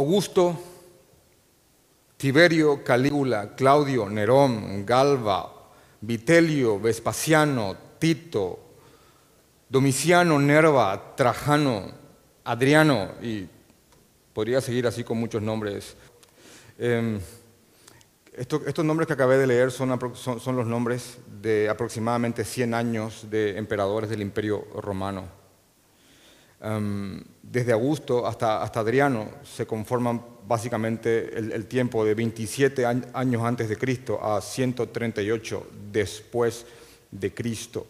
Augusto, Tiberio, Calígula, Claudio, Nerón, Galba, Vitelio, Vespasiano, Tito, Domiciano, Nerva, Trajano, Adriano, y podría seguir así con muchos nombres. Em, estos, nombres que acabé de leer son, los nombres de aproximadamente 100 años de emperadores del Imperio Romano. Em, desde Augusto hasta, Adriano se conforman básicamente el, tiempo de 27 años antes de Cristo a 138 después de Cristo.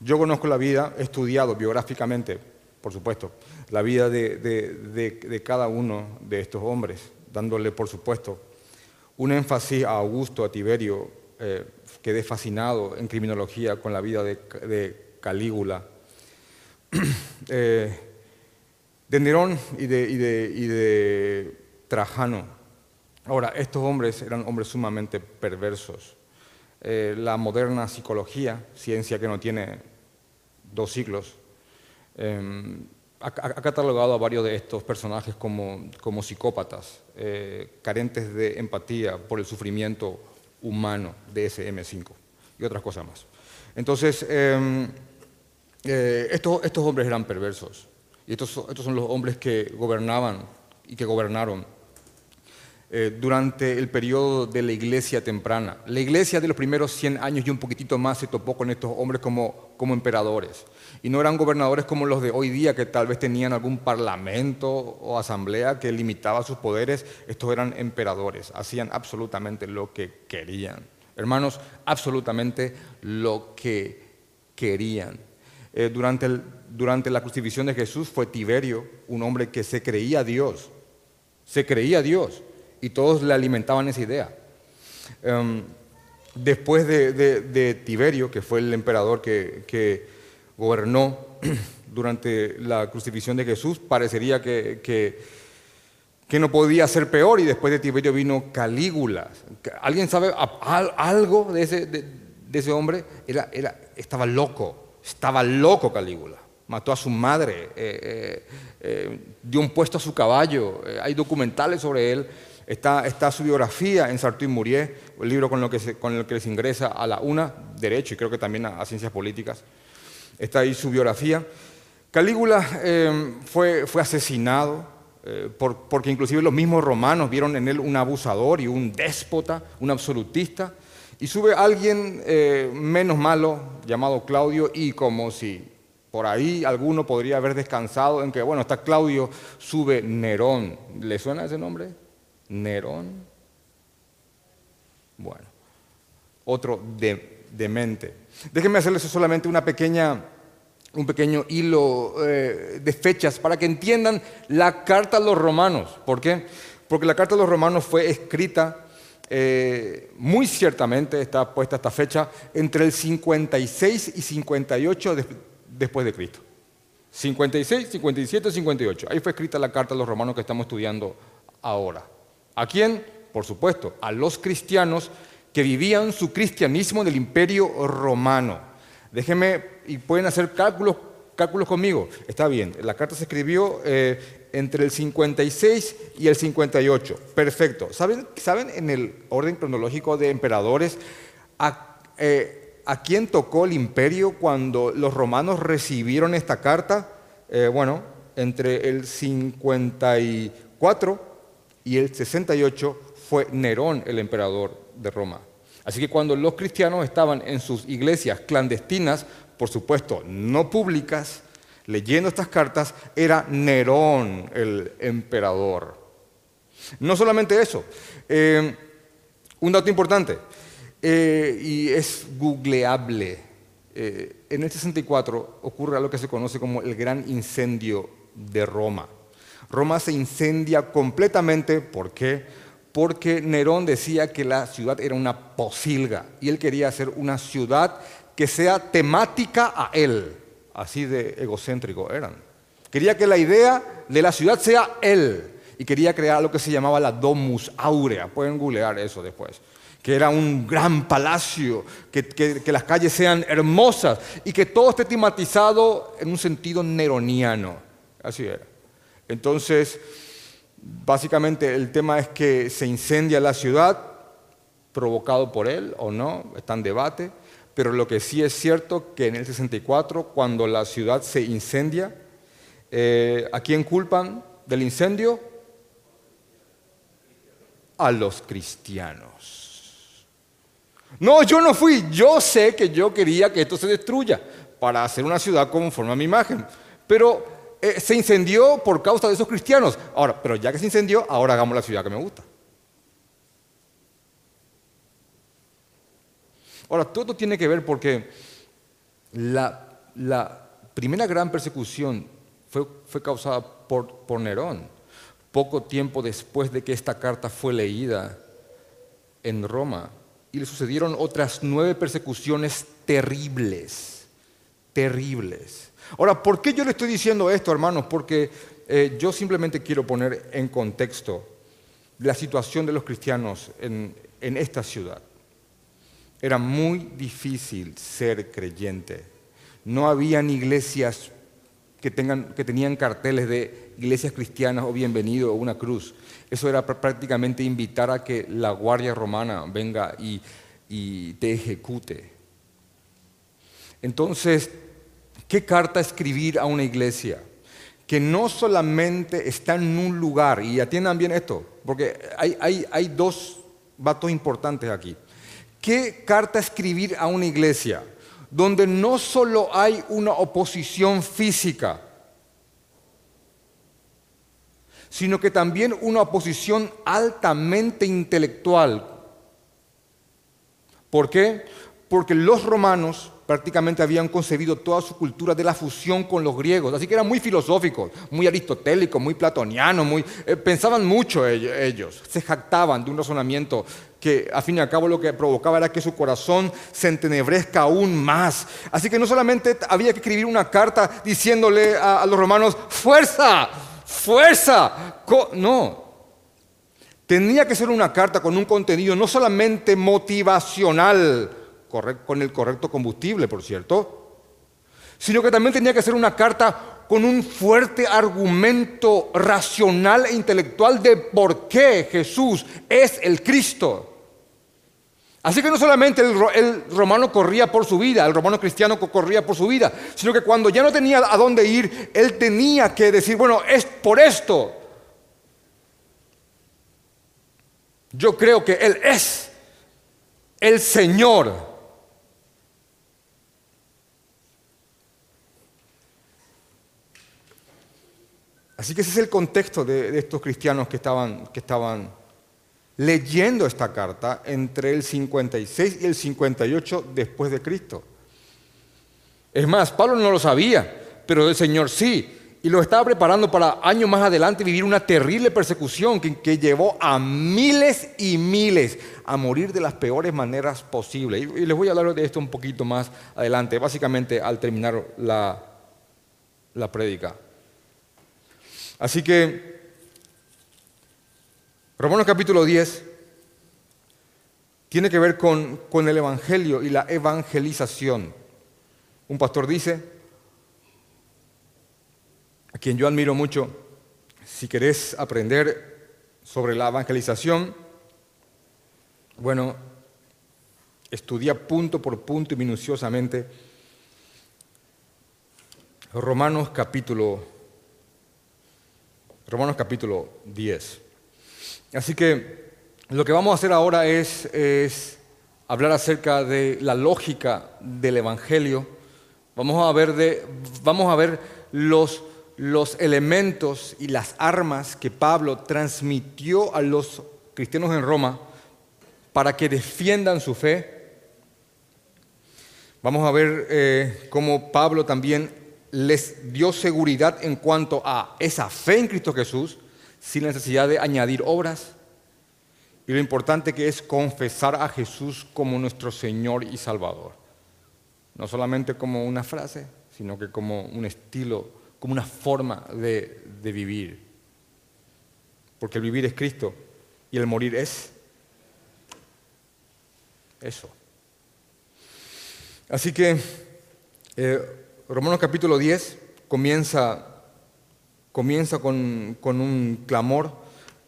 Yo conozco la vida, he estudiado biográficamente, por supuesto, la vida de cada uno de estos hombres, dándole, por supuesto, un énfasis a Augusto, a Tiberio, eh, quedé fascinado en criminología con la vida de, Calígula, eh, de Nerón y de, Trajano. Ahora, estos hombres eran hombres sumamente perversos. Eh, la moderna psicología, ciencia que no tiene dos siglos, ha, catalogado a varios de estos personajes como, psicópatas, eh, carentes de empatía por el sufrimiento humano de ese M5 y otras cosas más. Entonces, em, eh, estos, hombres eran perversos y estos, son los hombres que gobernaban y que gobernaron eh, durante el periodo de la iglesia temprana. La iglesia de los primeros 100 años y un poquitito más se topó con estos hombres como, como emperadores. Y no eran gobernadores como los de hoy día, que tal vez tenían algún parlamento o asamblea que limitaba sus poderes. Estos eran emperadores, hacían absolutamente lo que querían. Hermanos, absolutamente lo que querían. Eh, durante, el, durante la crucifixión de Jesús fue Tiberio, un hombre que se creía Dios. Se creía Dios y todos le alimentaban esa idea. Em, después de, Tiberio, que fue el emperador que, gobernó durante la crucifixión de Jesús, parecería que, que, no podía ser peor y después de Tiberio vino Calígula. ¿Alguien sabe algo de ese, de, ese hombre? Era, era, estaba loco, estaba loco Calígula. Mató a su madre, eh, eh, eh, dio un puesto a su caballo, hay documentales sobre él Está, su biografía en Sartre y Murier, el libro con, lo que con el que se ingresa a la UNA, Derecho, y creo que también a, Ciencias Políticas. Está ahí su biografía. Calígula fue, asesinado porque inclusive los mismos romanos vieron en él un abusador y un déspota, un absolutista. Y sube alguien menos malo llamado Claudio y como si por ahí alguno podría haber descansado en que, bueno, está Claudio, sube Nerón. ¿Le suena ese nombre? Nerón. Bueno, otro de, demente. Déjenme hacerles solamente una pequeña, un pequeño hilo eh, de fechas para que entiendan la carta a los romanos. ¿Por qué? Porque la carta a los romanos fue escrita eh, muy ciertamente, está puesta esta fecha, entre el 56 y 58 después de Cristo. 56, 57, 58. Ahí fue escrita la carta a los romanos que estamos estudiando ahora. ¿A quién? Por supuesto, a los cristianos que vivían su cristianismo en el imperio romano. Déjenme, y pueden hacer cálculos, cálculos conmigo. Está bien, la carta se escribió eh, entre el 56 y el 58. Perfecto. ¿Saben, ¿Saben en el orden cronológico de emperadores eh, a quién tocó el imperio cuando los romanos recibieron esta carta? Eh, bueno, entre el 54 y el 68 fue Nerón el emperador de Roma. Así que cuando los cristianos estaban en sus iglesias clandestinas, por supuesto no públicas, leyendo estas cartas, era Nerón el emperador. No solamente eso, eh, un dato importante, eh, y es googleable. Eh, en el 64 ocurre algo que se conoce como el gran incendio de Roma. Roma se incendia completamente. ¿Por qué? Porque Nerón decía que la ciudad era una posilga y él quería hacer una ciudad que sea temática a él. Así de egocéntrico eran. Quería que la idea de la ciudad sea él y quería crear lo que se llamaba la Domus Aurea. Pueden googlear eso después que era un gran palacio, que, que, las calles sean hermosas y que todo esté tematizado en un sentido neroniano. Así era. Entonces, Básicamente el tema es que se incendia la ciudad, provocado por él o no, está en debate, pero lo que sí es cierto que en el 64, cuando la ciudad se incendia, eh, ¿a quién culpan del incendio? A los cristianos. No, yo no fui, yo sé que yo quería que esto se destruya para hacer una ciudad conforme a mi imagen, pero eh, se incendió por causa de esos cristianos. Ahora, pero ya que se incendió, ahora hagamos la ciudad que me gusta. Ahora, todo tiene que ver porque la, primera gran persecución fue, causada por, por Nerón, poco tiempo después de que esta carta fue leída en Roma. Y le sucedieron otras nueve persecuciones terribles, terribles. Ahora, ¿por qué yo le estoy diciendo esto, hermanos? Porque eh, yo simplemente quiero poner en contexto la situación de los cristianos en, esta ciudad. Era muy difícil ser creyente. No habían iglesias que, tengan, que tenían carteles de iglesias cristianas o bienvenido o una cruz. Eso era prácticamente invitar a que la guardia romana venga y, te ejecute. Entonces, ¿Qué carta escribir a una iglesia? Que no solamente está en un lugar, y atiendan bien esto, porque hay, dos vatos importantes aquí. ¿Qué carta escribir a una iglesia? Donde no solo hay una oposición física, sino que también una oposición altamente intelectual. ¿Por qué? Porque los romanos prácticamente habían concebido toda su cultura de la fusión con los griegos, así que eran muy filosóficos, muy aristotélicos, muy platonianos, eh, pensaban mucho ellos, se jactaban de un razonamiento que a fin y al cabo lo que provocaba era que su corazón se entenebrezca aún más. Así que no solamente había que escribir una carta diciéndole a, los romanos, fuerza, fuerza, no, tenía que ser una carta con un contenido no solamente motivacional, con el correcto combustible, por cierto, sino que también tenía que ser una carta con un fuerte argumento racional e intelectual de por qué Jesús es el Cristo. Así que no solamente el, romano corría por su vida, el romano cristiano corría por su vida, sino que cuando ya no tenía a dónde ir, él tenía que decir, bueno, es por esto. Yo creo que Él es el Señor. Así que ese es el contexto de, estos cristianos que estaban, que estaban leyendo esta carta entre el 56 y el 58 después de Cristo. Es más, Pablo no lo sabía, pero el Señor sí. Y lo estaba preparando para años más adelante vivir una terrible persecución que, que, llevó a miles y miles a morir de las peores maneras posibles. Y, les voy a hablar de esto un poquito más adelante, básicamente al terminar la, la prédica. Así que, Romanos capítulo 10 tiene que ver con, el Evangelio y la evangelización. Un pastor dice, a quien yo admiro mucho, si querés aprender sobre la evangelización, bueno, estudia punto por punto y minuciosamente Romanos capítulo Romanos capítulo 10. Así que lo que vamos a hacer ahora es, hablar acerca de la lógica del Evangelio. Vamos a ver, los elementos y las armas que Pablo transmitió a los cristianos en Roma para que defiendan su fe. Vamos a ver eh, cómo Pablo también les dio seguridad en cuanto a esa fe en Cristo Jesús, sin necesidad de añadir obras. Y lo importante que es confesar a Jesús como nuestro Señor y Salvador. No solamente como una frase, sino que como un estilo, como una forma de, de vivir. Porque el vivir es Cristo y el morir es eso. Así que eh, Romanos capítulo 10 comienza, comienza con, un clamor.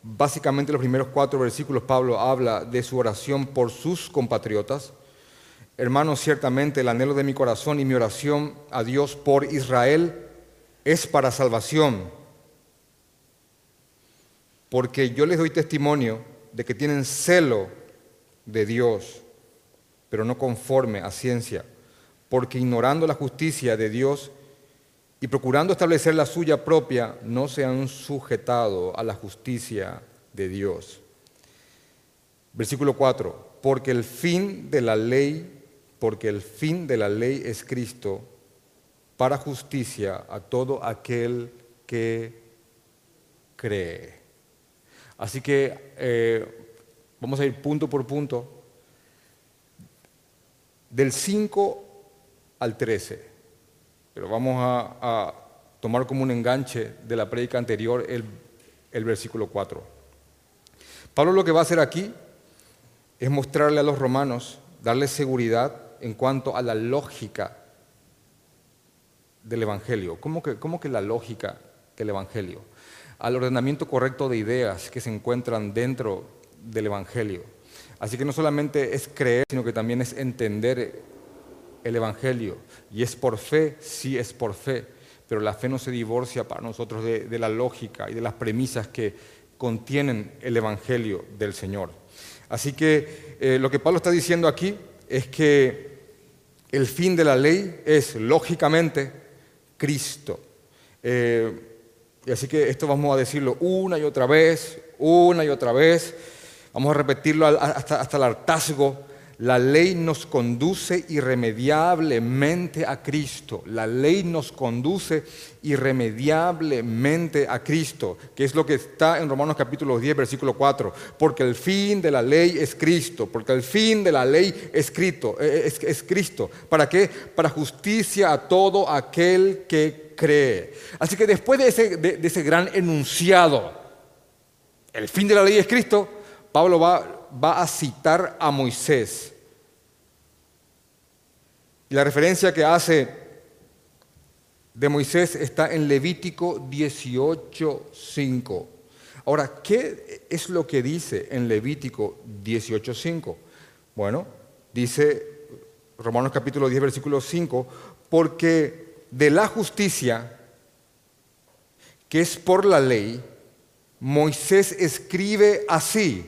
Básicamente los primeros cuatro versículos Pablo habla de su oración por sus compatriotas. Hermanos, ciertamente el anhelo de mi corazón y mi oración a Dios por Israel es para salvación, porque yo les doy testimonio de que tienen celo de Dios, pero no conforme a ciencia, porque ignorando la justicia de Dios y procurando establecer la suya propia, no se han sujetado a la justicia de Dios. Versículo 4, porque el fin de la ley, porque el fin de la ley es Cristo para justicia a todo aquel que cree. Así que eh, vamos a ir punto por punto, del 5 al 13. Pero vamos a, tomar como un enganche de la prédica anterior el, versículo 4. Pablo lo que va a hacer aquí es mostrarle a los romanos, darles seguridad en cuanto a la lógica del Evangelio. ¿Cómo que, cómo que la lógica del Evangelio? Al ordenamiento correcto de ideas que se encuentran dentro del Evangelio. Así que no solamente es creer, sino que también es entender el Evangelio. Y es por fe, sí es por fe, pero la fe no se divorcia para nosotros de, la lógica y de las premisas que contienen el Evangelio del Señor. Así que eh, lo que Pablo está diciendo aquí es que el fin de la ley es, lógicamente, Cristo. Eh, y así que esto vamos a decirlo una y otra vez, una y otra vez. Vamos a repetirlo hasta, hasta el hartazgo la ley nos conduce irremediablemente a Cristo. La ley nos conduce irremediablemente a Cristo, que es lo que está en Romanos capítulo 10, versículo 4. Porque el fin de la ley es Cristo, porque el fin de la ley es Cristo. Eh, es, es Cristo. ¿Para qué? Para justicia a todo aquel que cree. Así que después de ese, de ese gran enunciado, el fin de la ley es Cristo, Pablo va, va a citar a Moisés y la referencia que hace de Moisés está en Levítico 18.5. Ahora, ¿qué es lo que dice en Levítico 18.5? Bueno, dice Romanos capítulo 10, versículo 5, porque de la justicia que es por la ley, Moisés escribe así,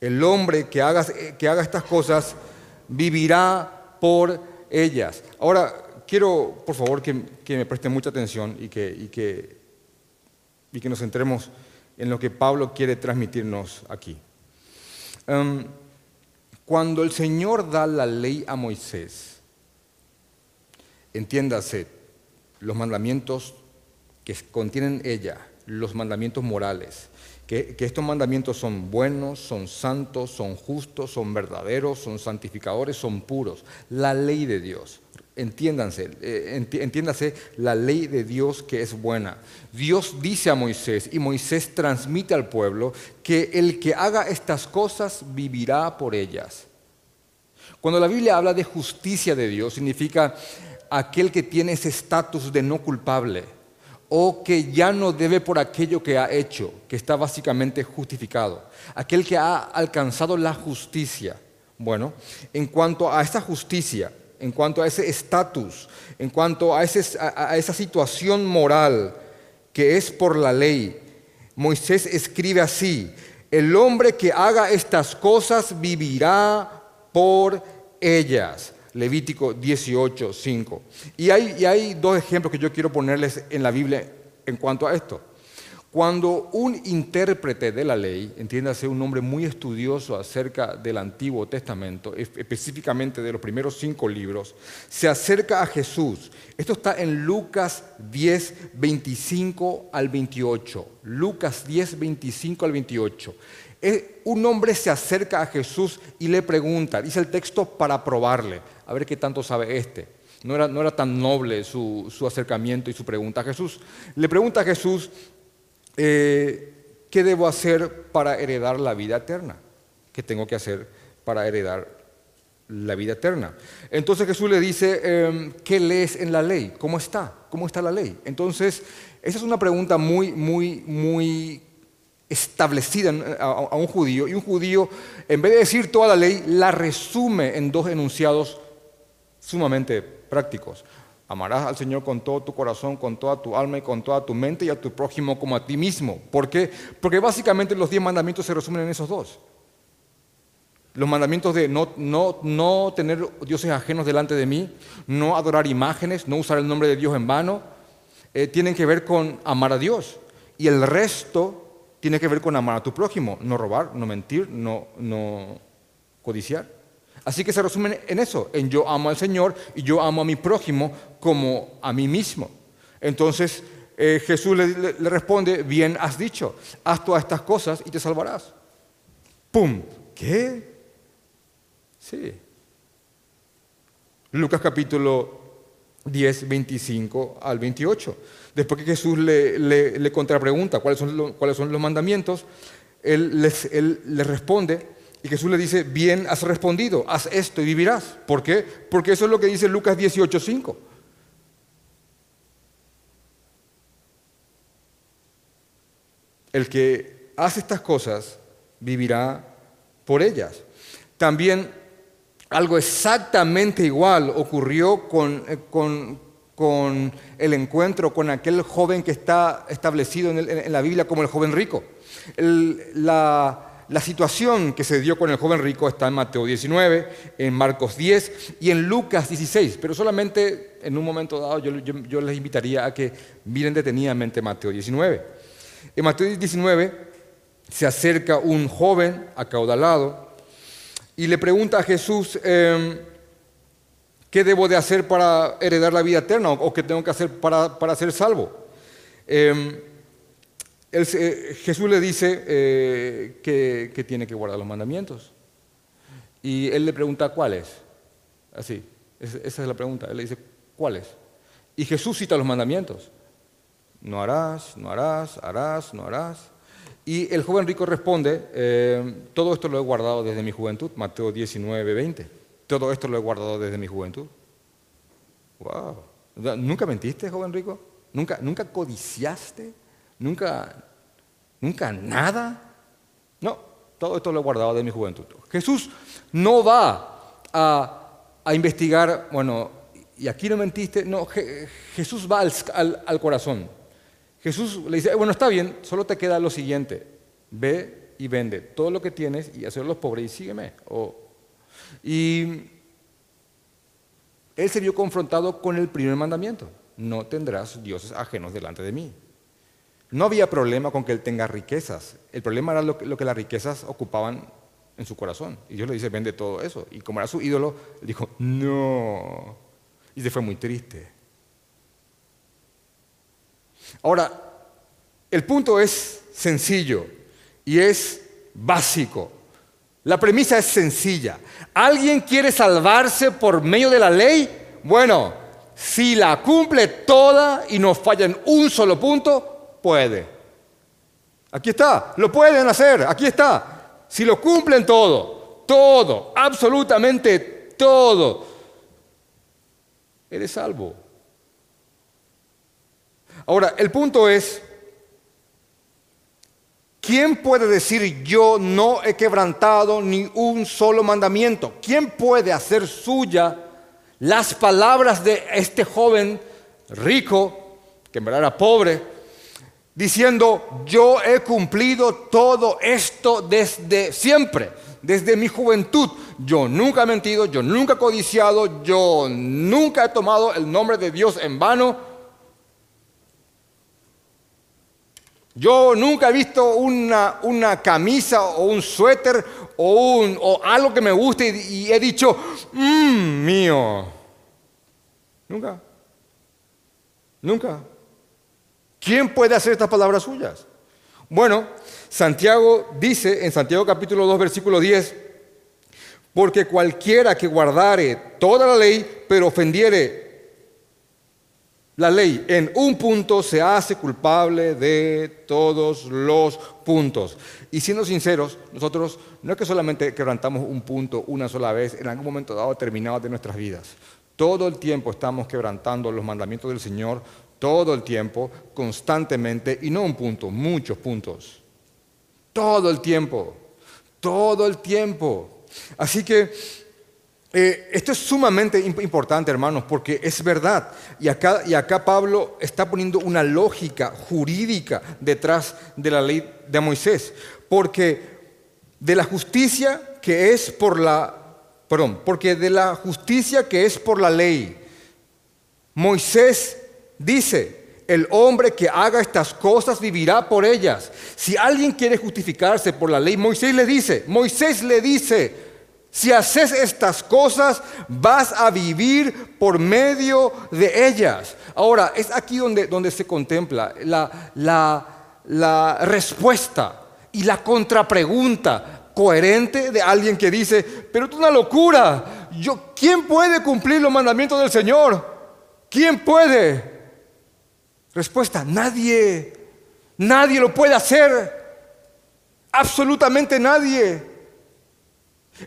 el hombre que haga, que haga estas cosas vivirá por ellas. Ahora, quiero, por favor, que, me presten mucha atención y que, nos centremos en lo que Pablo quiere transmitirnos aquí. Em, cuando el Señor da la ley a Moisés, entiéndase, los mandamientos que contienen ella, los mandamientos morales, que, estos mandamientos son buenos, son santos, son justos, son verdaderos, son santificadores, son puros. La ley de Dios. Entiéndanse, eh, entiéndase la ley de Dios que es buena. Dios dice a Moisés y Moisés transmite al pueblo que el que haga estas cosas vivirá por ellas. Cuando la Biblia habla de justicia de Dios, significa aquel que tiene ese estatus de no culpable o que ya no debe por aquello que ha hecho, que está básicamente justificado. Aquel que ha alcanzado la justicia. Bueno, en cuanto a esa justicia, en cuanto a ese estatus, en cuanto a, esa situación moral que es por la ley, Moisés escribe así, el hombre que haga estas cosas vivirá por ellas. Levítico 18, 5. Y hay, y hay dos ejemplos que yo quiero ponerles en la Biblia en cuanto a esto. Cuando un intérprete de la ley, entiéndase un hombre muy estudioso acerca del Antiguo Testamento, específicamente de los primeros cinco libros, se acerca a Jesús. Esto está en Lucas 10, 25 al 28. Lucas 10, 25 al 28 un hombre se acerca a Jesús y le pregunta, dice el texto, para probarle, a ver qué tanto sabe este. No era, no era tan noble su, acercamiento y su pregunta a Jesús. Le pregunta a Jesús, eh, ¿qué debo hacer para heredar la vida eterna? ¿Qué tengo que hacer para heredar la vida eterna? Entonces Jesús le dice, em, ¿qué lees en la ley? ¿Cómo está? ¿Cómo está la ley? Entonces, esa es una pregunta muy, muy, muy establecida a, un judío y un judío, en vez de decir toda la ley, la resume en dos enunciados sumamente prácticos. Amarás al Señor con todo tu corazón, con toda tu alma y con toda tu mente y a tu prójimo como a ti mismo. ¿Por qué? Porque básicamente los diez mandamientos se resumen en esos dos. Los mandamientos de no, no, no tener dioses ajenos delante de mí, no adorar imágenes, no usar el nombre de Dios en vano, eh, tienen que ver con amar a Dios. Y el resto tiene que ver con amar a tu prójimo, no robar, no mentir, no, no codiciar. Así que se resumen en eso, en yo amo al Señor y yo amo a mi prójimo como a mí mismo. Entonces eh, Jesús le, responde, bien has dicho, haz todas estas cosas y te salvarás. ¡Pum! ¿Qué? Sí. Lucas capítulo 10, 25 al 28. Después que Jesús le, contrapregunta cuáles son, cuáles son los mandamientos, él, les, él le responde y Jesús le dice, bien has respondido, haz esto y vivirás. ¿Por qué? Porque eso es lo que dice Lucas 18, 5. El que hace estas cosas vivirá por ellas. También algo exactamente igual ocurrió con, eh, con, el encuentro con aquel joven que está establecido en, la Biblia como el joven rico. la, situación que se dio con el joven rico está en Mateo 19, en Marcos 10 y en Lucas 16, pero solamente en un momento dado yo, les invitaría a que miren detenidamente Mateo 19. En Mateo 19 se acerca un joven acaudalado y le pregunta a Jesús, em, ¿qué debo de hacer para heredar la vida eterna o, qué tengo que hacer para, ser salvo? Jesús le dice eh, que, tiene que guardar los mandamientos. Y él le pregunta cuáles. Así, esa es la pregunta. Él le dice, ¿cuáles? Y Jesús cita los mandamientos. No harás, no harás, harás, no harás. Y el joven rico responde, eh, todo esto lo he guardado desde mi juventud, Mateo 19, 20. Todo esto lo he guardado desde mi juventud. Wow. ¿Nunca mentiste, joven rico? ¿Nunca, nunca codiciaste? ¿Nunca, ¿Nunca nada? No, todo esto lo he guardado desde mi juventud. Jesús no va a, investigar, bueno, y aquí no mentiste, no, Jesús va al corazón. Jesús le dice, bueno, está bien, solo te queda lo siguiente, ve y vende todo lo que tienes y hacer los pobres y sígueme. y él se vio confrontado con el primer mandamiento, no tendrás dioses ajenos delante de mí. No había problema con que él tenga riquezas, el problema era lo que, las riquezas ocupaban en su corazón. Y Dios le dice, vende todo eso. Y como era su ídolo, dijo, no. Y se fue muy triste. Ahora, el punto es sencillo y es básico. La premisa es sencilla. ¿Alguien quiere salvarse por medio de la ley? Bueno, si la cumple toda y no falla en un solo punto, puede. Aquí está, lo pueden hacer, aquí está. Si lo cumplen todo, todo, absolutamente todo, eres salvo. Ahora, el punto es, ¿quién puede decir yo no he quebrantado ni un solo mandamiento? ¿Quién puede hacer suya las palabras de este joven rico, que en verdad era pobre, diciendo, yo he cumplido todo esto desde siempre, desde mi juventud. Yo nunca he mentido, yo nunca he codiciado, yo nunca he tomado el nombre de Dios en vano Yo nunca he visto una, camisa o un suéter o, un, o algo que me guste y, he dicho, mmm, mío. Nunca. Nunca. ¿Quién puede hacer estas palabras suyas? Bueno, Santiago dice en Santiago capítulo 2, versículo 10, porque cualquiera que guardare toda la ley, pero ofendiere la ley en un punto se hace culpable de todos los puntos. Y siendo sinceros, nosotros no es que solamente quebrantamos un punto una sola vez en algún momento dado determinado de nuestras vidas. Todo el tiempo estamos quebrantando los mandamientos del Señor, todo el tiempo, constantemente, y no un punto, muchos puntos. Todo el tiempo, todo el tiempo. Así que eh, esto es sumamente importante, hermanos, porque es verdad. Y acá, y acá Pablo está poniendo una lógica jurídica detrás de la ley de Moisés. Porque de la justicia que es por la, perdón, porque de la justicia que es por la ley, Moisés dice, el hombre que haga estas cosas vivirá por ellas. Si alguien quiere justificarse por la ley, Moisés le dice, Moisés le dice, si haces estas cosas, vas a vivir por medio de ellas. Ahora, es aquí donde, donde se contempla la, la, respuesta y la contrapregunta coherente de alguien que dice, pero es una locura. Yo, ¿Quién puede cumplir los mandamientos del Señor? ¿Quién puede? Respuesta, nadie. Nadie lo puede hacer. Absolutamente nadie.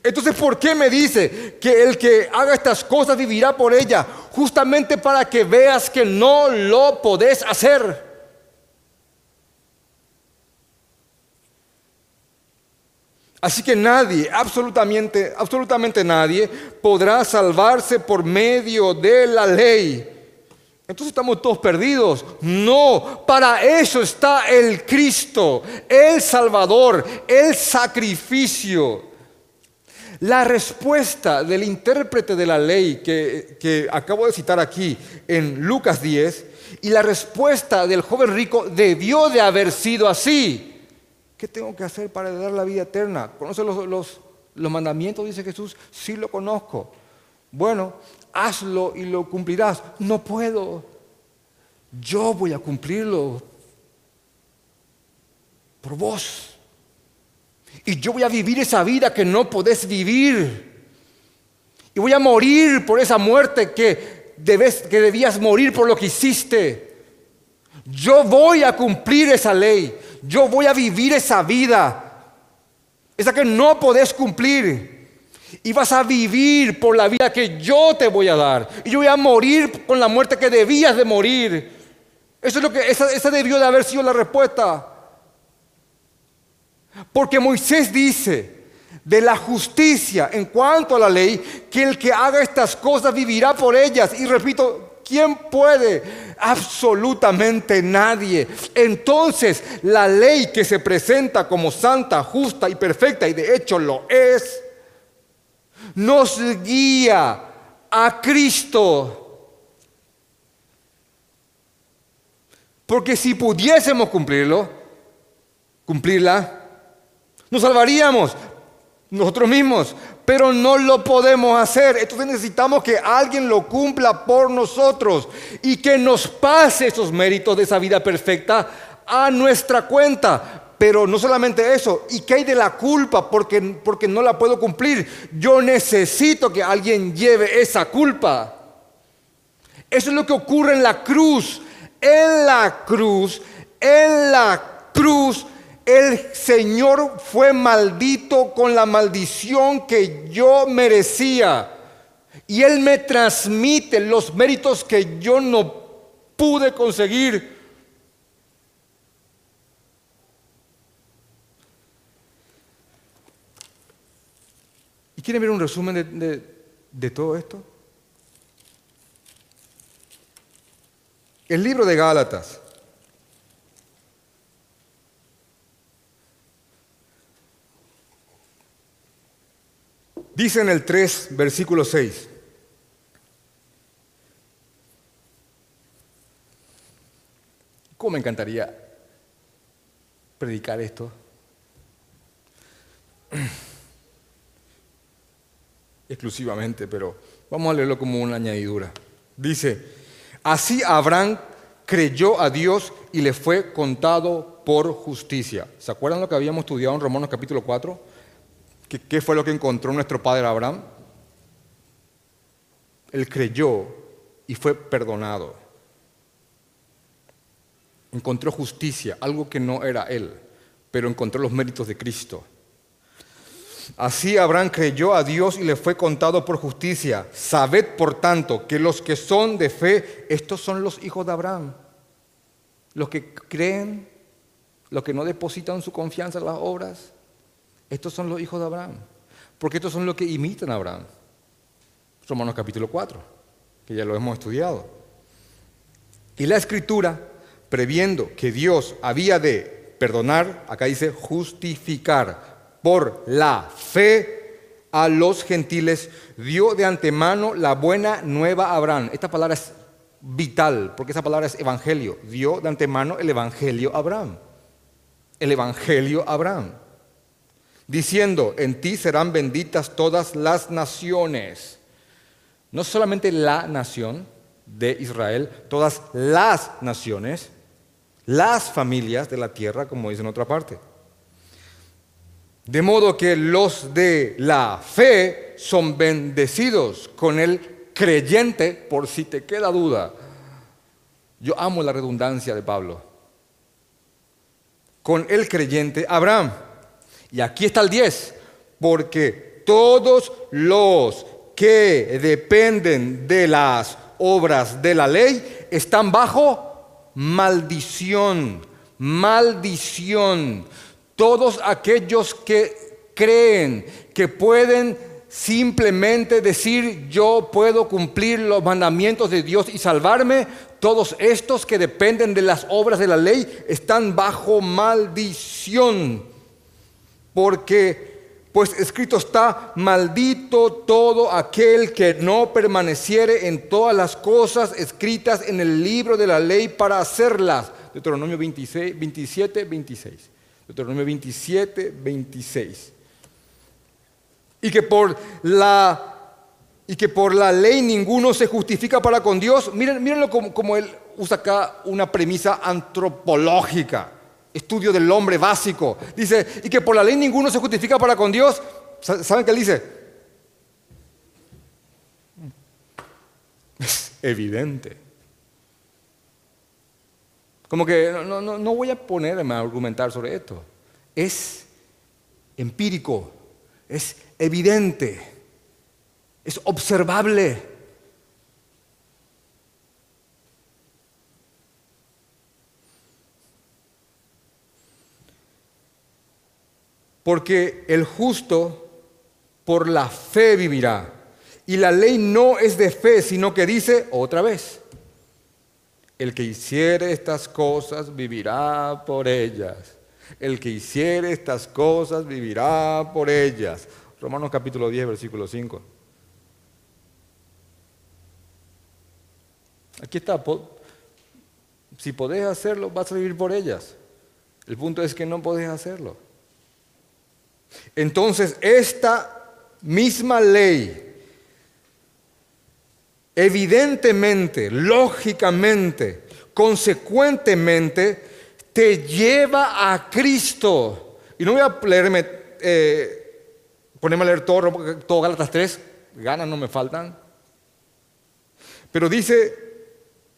Entonces, ¿por qué me dice que el que haga estas cosas vivirá por ella? Justamente para que veas que no lo podés hacer. Así que nadie, absolutamente, absolutamente nadie, podrá salvarse por medio de la ley. Entonces estamos todos perdidos. No, para eso está el Cristo, el Salvador, el sacrificio. La respuesta del intérprete de la ley que, acabo de citar aquí en Lucas 10 y la respuesta del joven rico debió de haber sido así. ¿Qué tengo que hacer para dar la vida eterna? ¿Conoce los, los, los mandamientos? Dice Jesús. Sí lo conozco. Bueno, hazlo y lo cumplirás. No puedo. Yo voy a cumplirlo por vos. Y yo voy a vivir esa vida que no podés vivir. Y voy a morir por esa muerte que, debes, que debías morir por lo que hiciste. Yo voy a cumplir esa ley. Yo voy a vivir esa vida. Esa que no podés cumplir. Y vas a vivir por la vida que yo te voy a dar. Y yo voy a morir con la muerte que debías de morir. Eso es lo que, esa, esa debió de haber sido la respuesta. Porque Moisés dice de la justicia en cuanto a la ley, que el que haga estas cosas vivirá por ellas. Y repito, ¿quién puede? Absolutamente nadie. Entonces, la ley que se presenta como santa, justa y perfecta, y de hecho lo es, nos guía a Cristo. Porque si pudiésemos cumplirlo, cumplirla, nos salvaríamos nosotros mismos, pero no lo podemos hacer. Entonces necesitamos que alguien lo cumpla por nosotros y que nos pase esos méritos de esa vida perfecta a nuestra cuenta. Pero no solamente eso, ¿y qué hay de la culpa porque, porque no la puedo cumplir? Yo necesito que alguien lleve esa culpa. Eso es lo que ocurre en la cruz. En la cruz, en la cruz el Señor fue maldito con la maldición que yo merecía. Y Él me transmite los méritos que yo no pude conseguir. Quieren ver un resumen de, de todo esto? El libro de Gálatas Dice en el 3, versículo 6. ¿Cómo me encantaría predicar esto? Exclusivamente, pero vamos a leerlo como una añadidura. Dice, así Abraham creyó a Dios y le fue contado por justicia. ¿Se acuerdan lo que habíamos estudiado en Romanos capítulo 4? ¿Qué, fue lo que encontró nuestro padre Abraham? Él creyó y fue perdonado. Encontró justicia, algo que no era él, pero encontró los méritos de Cristo. Así Abraham creyó a Dios y le fue contado por justicia. Sabed, por tanto, que los que son de fe, estos son los hijos de Abraham. Los que creen los que no depositan su confianza en las obras, estos son los hijos de Abraham, porque estos son los que imitan a Abraham. Romanos capítulo 4, que ya lo hemos estudiado. Y la escritura, previendo que Dios había de perdonar, acá dice justificar por la fe a los gentiles, dio de antemano la buena nueva a Abraham. Esta palabra es vital, porque esa palabra es evangelio. Dio de antemano el evangelio a Abraham. El evangelio a Abraham. Diciendo, en ti serán benditas todas las naciones. No solamente la nación de Israel, todas las naciones, las familias de la tierra, como dice en otra parte. De modo que los de la fe son bendecidos con el creyente, por si te queda duda. Yo amo la redundancia de Pablo. Con el creyente Abraham. Y aquí está el 10. Porque todos los que dependen de las obras de la ley están bajo maldición. Maldición todos aquellos que creen que pueden simplemente decir yo puedo cumplir los mandamientos de Dios y salvarme, todos estos que dependen de las obras de la ley están bajo maldición. Porque pues escrito está, maldito todo aquel que no permaneciere en todas las cosas escritas en el libro de la ley para hacerlas. Deuteronomio 26, 27, 26. Deuteronomio 27, 26. Y que por la y que por la ley ninguno se justifica para con Dios. Miren, mírenlo como, como, él usa acá una premisa antropológica, estudio del hombre básico. Dice, y que por la ley ninguno se justifica para con Dios. ¿Saben qué él dice? Es evidente. Como que no, no, no voy a ponerme a argumentar sobre esto. Es empírico, es evidente, es observable. Porque el justo por la fe vivirá. Y la ley no es de fe, sino que dice otra vez, el que hiciere estas cosas vivirá por ellas. El que hiciere estas cosas vivirá por ellas. Romanos capítulo 10, versículo 5. Aquí está. Si podés hacerlo, vas a vivir por ellas. El punto es que no podés hacerlo. Entonces, esta misma ley evidentemente, lógicamente, consecuentemente, te lleva a Cristo. Y no voy a leerme, eh, ponerme a leer todo, todo Gálatas 3, ganas no me faltan. Pero dice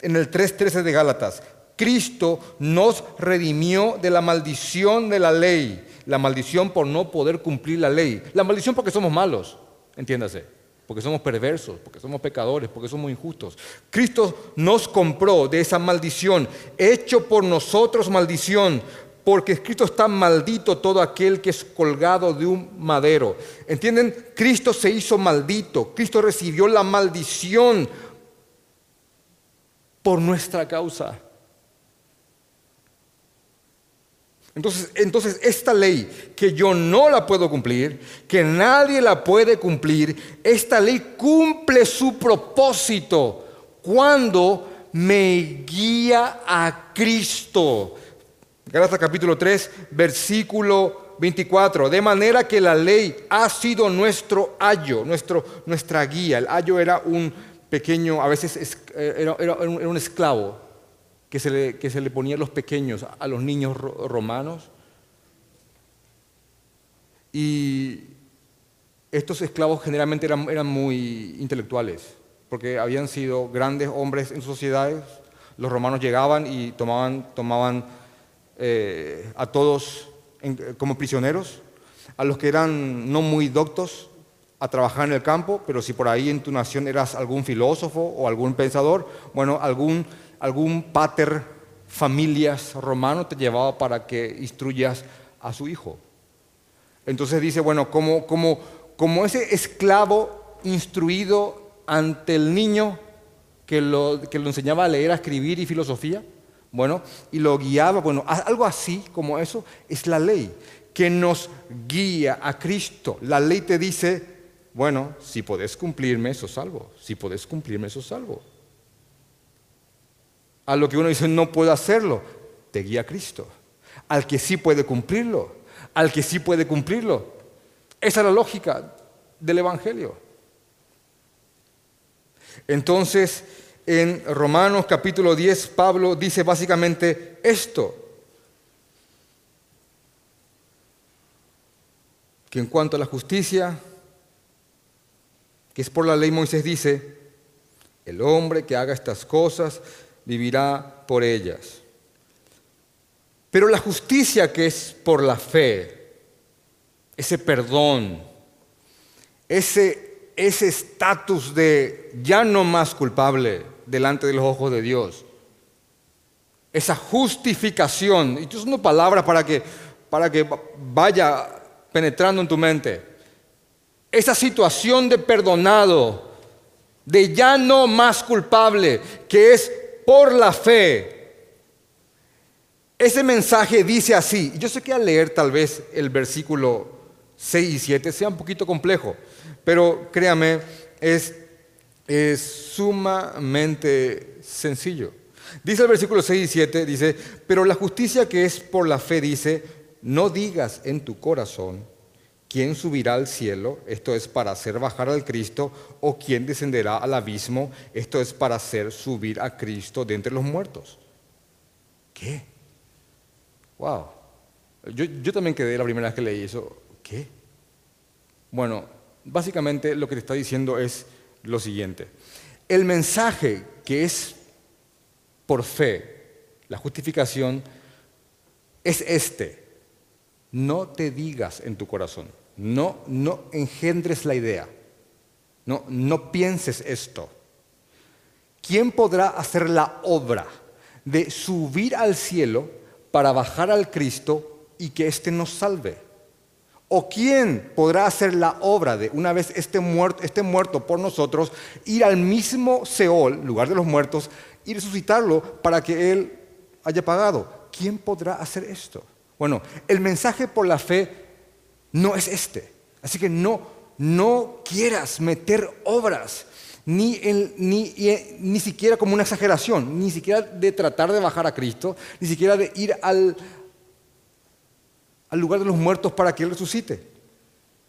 en el 3.13 de Gálatas, Cristo nos redimió de la maldición de la ley, la maldición por no poder cumplir la ley, la maldición porque somos malos, entiéndase porque somos perversos, porque somos pecadores, porque somos injustos. Cristo nos compró de esa maldición, hecho por nosotros maldición, porque escrito está maldito todo aquel que es colgado de un madero. ¿Entienden? Cristo se hizo maldito, Cristo recibió la maldición por nuestra causa. Entonces, entonces, esta ley que yo no la puedo cumplir, que nadie la puede cumplir, esta ley cumple su propósito cuando me guía a Cristo. Gálatas capítulo 3, versículo 24. De manera que la ley ha sido nuestro ayo, nuestro, nuestra guía. El ayo era un pequeño, a veces era, era un esclavo que se le, que se le ponía a los pequeños, a los niños romanos. Y estos esclavos generalmente eran, eran, muy intelectuales, porque habían sido grandes hombres en sociedades. Los romanos llegaban y tomaban, tomaban eh, a todos como prisioneros, a los que eran no muy doctos a trabajar en el campo, pero si por ahí en tu nación eras algún filósofo o algún pensador, bueno, algún algún pater familias romanos te llevaba para que instruyas a su hijo. Entonces dice, bueno, como, ese esclavo instruido ante el niño que lo, que lo enseñaba a leer, a escribir y filosofía, bueno, y lo guiaba, bueno, algo así como eso es la ley, que nos guía a Cristo. La ley te dice, bueno, si podés cumplirme, eso salvo, si podés cumplirme, eso salvo. A lo que uno dice, no puedo hacerlo, te guía Cristo. Al que sí puede cumplirlo, al que sí puede cumplirlo. Esa es la lógica del Evangelio. Entonces, en Romanos capítulo 10, Pablo dice básicamente esto, que en cuanto a la justicia, que es por la ley, Moisés dice, el hombre que haga estas cosas vivirá por ellas. Pero la justicia que es por la fe, ese perdón, ese estatus de ya no más culpable delante de los ojos de Dios, esa justificación, y esto es una palabra para que, para que vaya penetrando en tu mente, esa situación de perdonado, de ya no más culpable, que es por la fe. Ese mensaje dice así, yo sé que al leer tal vez el versículo 6 y 7 sea un poquito complejo, pero créame, es, es sumamente sencillo. Dice el versículo 6 y 7, dice, pero la justicia que es por la fe dice, no digas en tu corazón, ¿quién subirá al cielo? Esto es para hacer bajar al Cristo, o quién descenderá al abismo? Esto es para hacer subir a Cristo de entre los muertos. ¿Qué? Wow. Yo, yo también quedé la primera vez que leí eso. ¿Qué? Bueno, básicamente lo que te está diciendo es lo siguiente. El mensaje que es por fe, la justificación, es este. No te digas en tu corazón, no, no engendres la idea, no, no pienses esto. ¿Quién podrá hacer la obra de subir al cielo para bajar al Cristo y que éste nos salve? ¿O quién podrá hacer la obra de, una vez este muerto, este muerto por nosotros, ir al mismo Seol, lugar de los muertos, y resucitarlo para que Él haya pagado? ¿Quién podrá hacer esto? Bueno, el mensaje por la fe no es este. Así que no, no quieras meter obras, ni, ni, siquiera como una exageración, ni siquiera de tratar de bajar a Cristo, ni siquiera de ir al, lugar de los muertos para que Él resucite.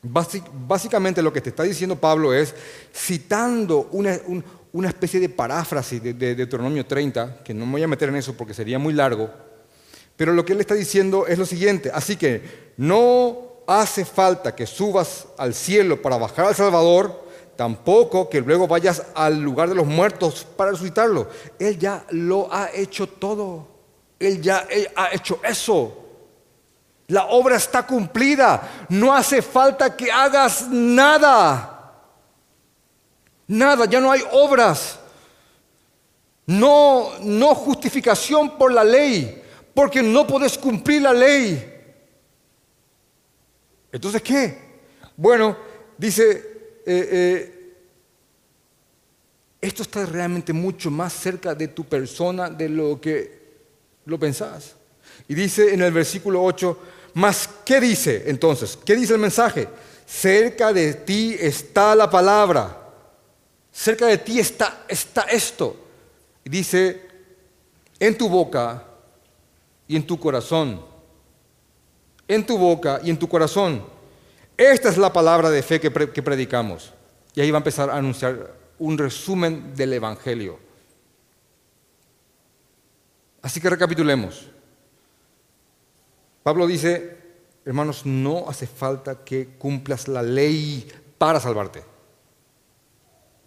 Básicamente lo que te está diciendo Pablo es, citando una, especie de paráfrasis de, de Deuteronomio 30, que no me voy a meter en eso porque sería muy largo, pero lo que él está diciendo es lo siguiente, así que no hace falta que subas al cielo para bajar al Salvador, tampoco que luego vayas al lugar de los muertos para resucitarlo. Él ya lo ha hecho todo, él ya ha hecho eso. La obra está cumplida. No hace falta que hagas nada. Nada, ya no hay obras. No, no justificación por la ley, porque no puedes cumplir la ley. Entonces, ¿qué? Bueno, dice, eh, eh, esto está realmente mucho más cerca de tu persona de lo que lo pensás. Y dice en el versículo 8, mas, ¿qué dice entonces? ¿Qué dice el mensaje? Cerca de ti está la palabra. Cerca de ti está, está esto. Y dice, en tu boca y en tu corazón. En tu boca y en tu corazón. Esta es la palabra de fe que, predicamos. Y ahí va a empezar a anunciar un resumen del Evangelio. Así que recapitulemos. Pablo dice, hermanos, no hace falta que cumplas la ley para salvarte.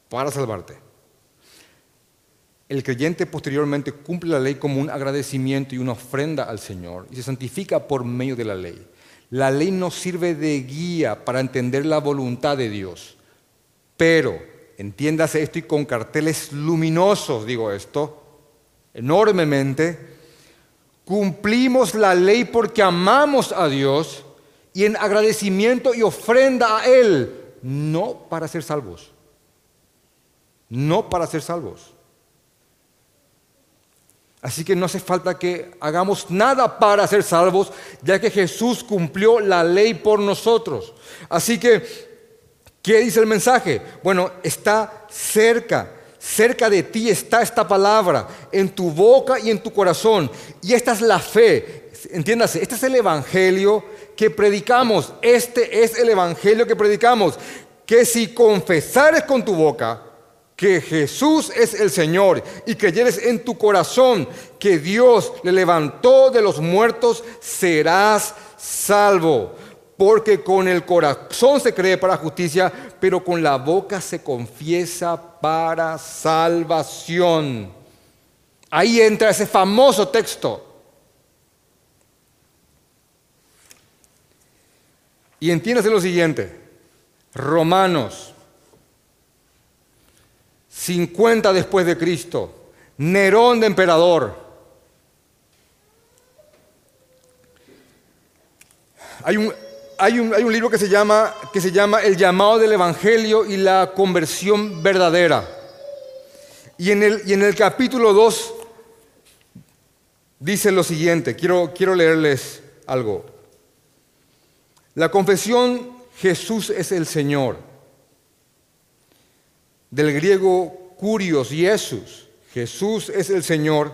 Para salvarte. El creyente posteriormente cumple la ley como un agradecimiento y una ofrenda al Señor y se santifica por medio de la ley. La ley nos sirve de guía para entender la voluntad de Dios. Pero, entiéndase esto y con carteles luminosos digo esto, enormemente, cumplimos la ley porque amamos a Dios y en agradecimiento y ofrenda a Él, no para ser salvos. No para ser salvos. Así que no hace falta que hagamos nada para ser salvos, ya que Jesús cumplió la ley por nosotros. Así que, ¿qué dice el mensaje? Bueno, está cerca, cerca de ti está esta palabra, en tu boca y en tu corazón. Y esta es la fe. Entiéndase, este es el Evangelio que predicamos. Este es el Evangelio que predicamos. Que si confesares con tu boca, que Jesús es el Señor y que creyeres en tu corazón que Dios le levantó de los muertos, serás salvo. Porque con el corazón se cree para justicia, pero con la boca se confiesa para salvación. Ahí entra ese famoso texto. Y entiéndase lo siguiente, Romanos 50 después de Cristo, Nerón de emperador. Hay un, hay un, libro que se, llama, que se llama El llamado del Evangelio y la conversión verdadera. Y en el, y en el capítulo 2 dice lo siguiente, quiero, quiero leerles algo. La confesión Jesús es el Señor del griego curios, Jesús, Jesús es el Señor,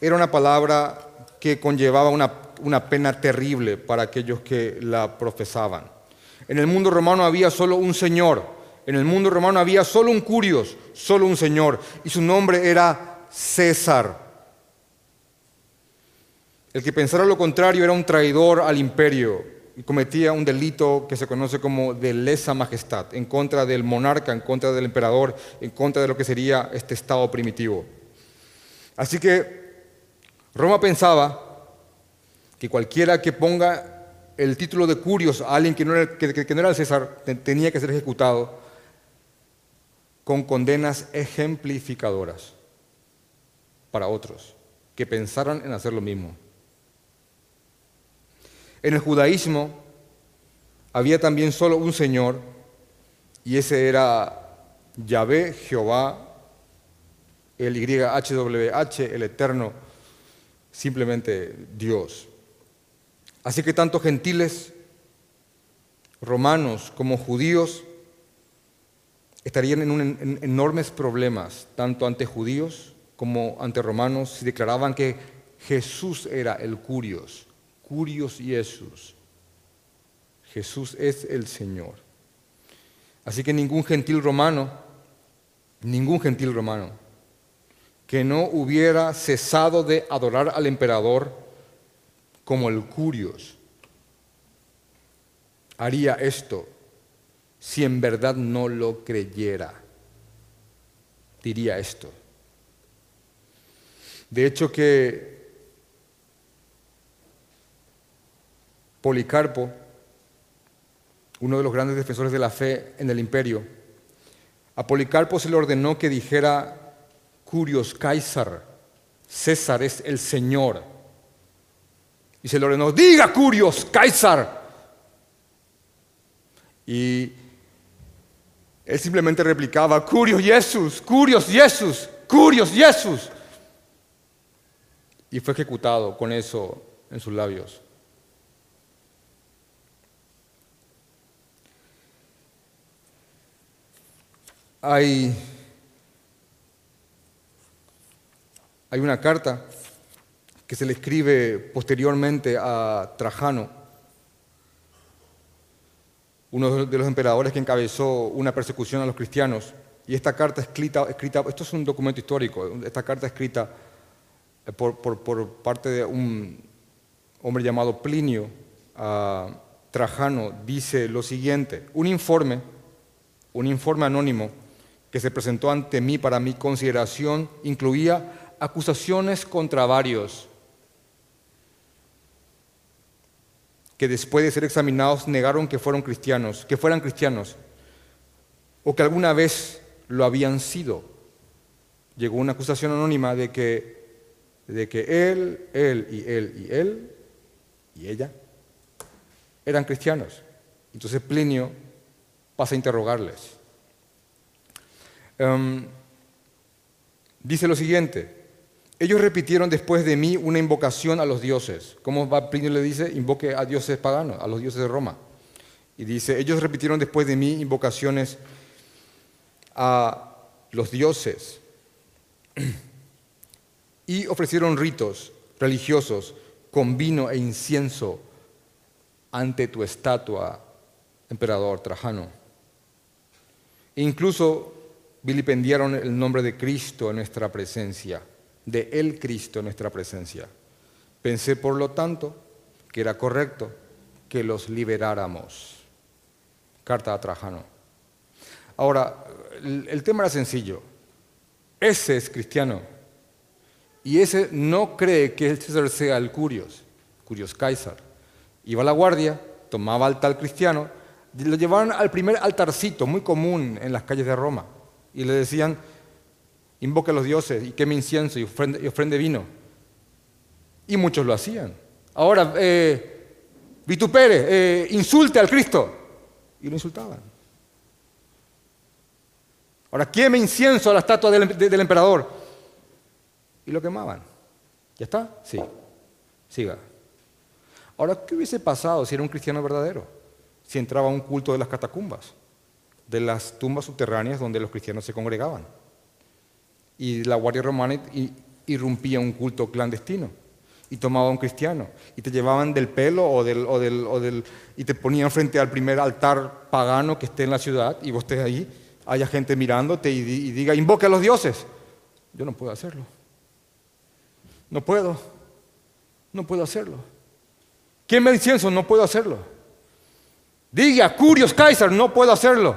era una palabra que conllevaba una, una pena terrible para aquellos que la profesaban. En el mundo romano había solo un Señor, en el mundo romano había solo un curios, solo un Señor, y su nombre era César. El que pensara lo contrario era un traidor al imperio, cometía un delito que se conoce como de lesa majestad, en contra del monarca, en contra del emperador, en contra de lo que sería este estado primitivo. Así que Roma pensaba que cualquiera que ponga el título de curios a alguien que no era, que no era el César tenía que ser ejecutado con condenas ejemplificadoras para otros que pensaran en hacer lo mismo. En el judaísmo había también solo un Señor y ese era Yahvé, Jehová, el YHWH, el Eterno, simplemente Dios. Así que tanto gentiles, romanos como judíos estarían en, enormes problemas, tanto ante judíos como ante romanos, si declaraban que Jesús era el curios, Curios Jesús. Jesús es el Señor. Así que ningún gentil romano, ningún gentil romano, que no hubiera cesado de adorar al emperador como el Curios, haría esto si en verdad no lo creyera. Diría esto. De hecho que Policarpo, uno de los grandes defensores de la fe en el imperio, a Policarpo se le ordenó que dijera Curios Caesar, César es el Señor. Y se le ordenó, diga Curios Caesar. Y él simplemente replicaba, Curios Jesús, Curios Jesús, Curios Jesús. Y fue ejecutado con eso en sus labios. Hay, una carta que se le escribe posteriormente a Trajano, uno de los emperadores que encabezó una persecución a los cristianos. Y esta carta escrita, escrita esto es un documento histórico, esta carta escrita eh, por, por parte de un hombre llamado Plinio a Trajano, dice lo siguiente, un informe, un informe anónimo, que se presentó ante mí para mi consideración incluía acusaciones contra varios que después de ser examinados negaron que fueron cristianos, que fueran cristianos o que alguna vez lo habían sido. Llegó una acusación anónima de que de que él, él y él y él y ella eran cristianos. Entonces Plinio pasa a interrogarles. Em, dice lo siguiente, ellos repitieron después de mí una invocación a los dioses. ¿Cómo va Plinio le dice? Invoque a dioses paganos, a los dioses de Roma. Y dice, ellos repitieron después de mí invocaciones a los dioses y ofrecieron ritos religiosos con vino e incienso ante tu estatua, emperador Trajano. incluso vilipendiaron el nombre de Cristo en nuestra presencia, de el Cristo en nuestra presencia. Pensé, por lo tanto, que era correcto que los liberáramos. Carta a Trajano. Ahora, el, tema era sencillo. Ese es cristiano. Y ese no cree que el César sea el Curios, Curios Kaiser. Iba a la guardia, tomaba al tal cristiano, lo llevaban al primer altarcito, muy común en las calles de Roma, y le decían, invoque a los dioses y queme incienso y ofrende, vino. Y muchos lo hacían. Ahora, eh, vitupere, eh, insulte al Cristo. Y lo insultaban. Ahora, queme incienso a la estatua del, emperador. Y lo quemaban. ¿Ya está? Sí. Siga. Ahora, ¿qué hubiese pasado si era un cristiano verdadero? Si entraba a un culto de las catacumbas, de las tumbas subterráneas donde los cristianos se congregaban. Y la Guardia Romana irrumpía un culto clandestino y tomaba a un cristiano y te llevaban del pelo o del, o del, o del, y te ponían frente al primer altar pagano que esté en la ciudad y vos estés ahí haya gente mirándote y, diga, invoque a los dioses. Yo no puedo hacerlo. No puedo. No puedo hacerlo. ¿Quién me incienso? No puedo hacerlo. Diga, Curios Kaiser, no puedo hacerlo.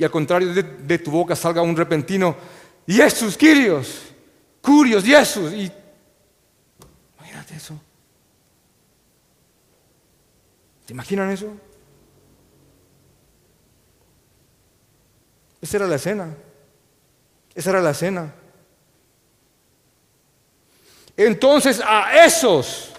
Y al contrario de, tu boca salga un repentino, Jesús, Kyrios, Curios, Jesús. Y imagínate eso. ¿Te imaginan eso? Esa era la escena. Esa era la escena. Entonces a esos,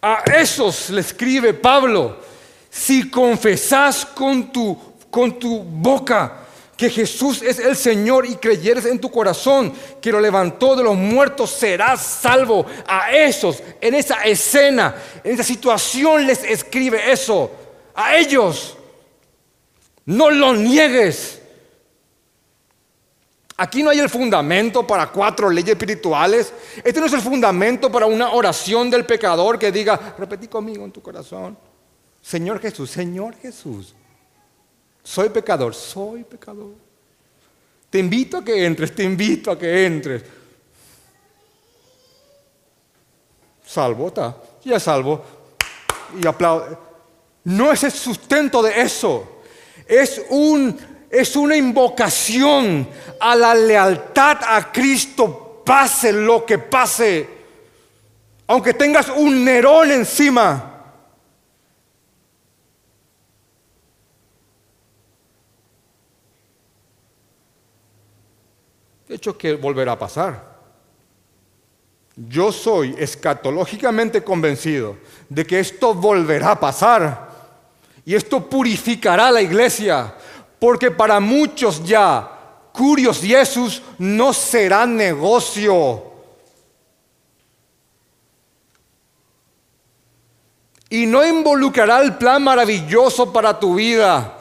a esos le escribe Pablo, si confesás con tu, con tu boca que Jesús es el Señor y creyeres en tu corazón que lo levantó de los muertos, serás salvo. A esos, en esa escena, en esa situación les escribe eso. A ellos, no lo niegues. Aquí no hay el fundamento para cuatro leyes espirituales. Este no es el fundamento para una oración del pecador que diga, repetí conmigo en tu corazón, Señor Jesús, Señor Jesús, soy pecador, soy pecador. Te invito a que entres, te invito a que entres. Salvo, está, ya salvo. Y aplaudo. No es el sustento de eso. Es un es una invocación a la lealtad a Cristo, pase lo que pase. Aunque tengas un Nerón encima. De hecho, que volverá a pasar. Yo soy escatológicamente convencido de que esto volverá a pasar. Y esto purificará a la iglesia. Porque para muchos ya, Curios Jesús no será negocio. Y no involucrará el plan maravilloso para tu vida.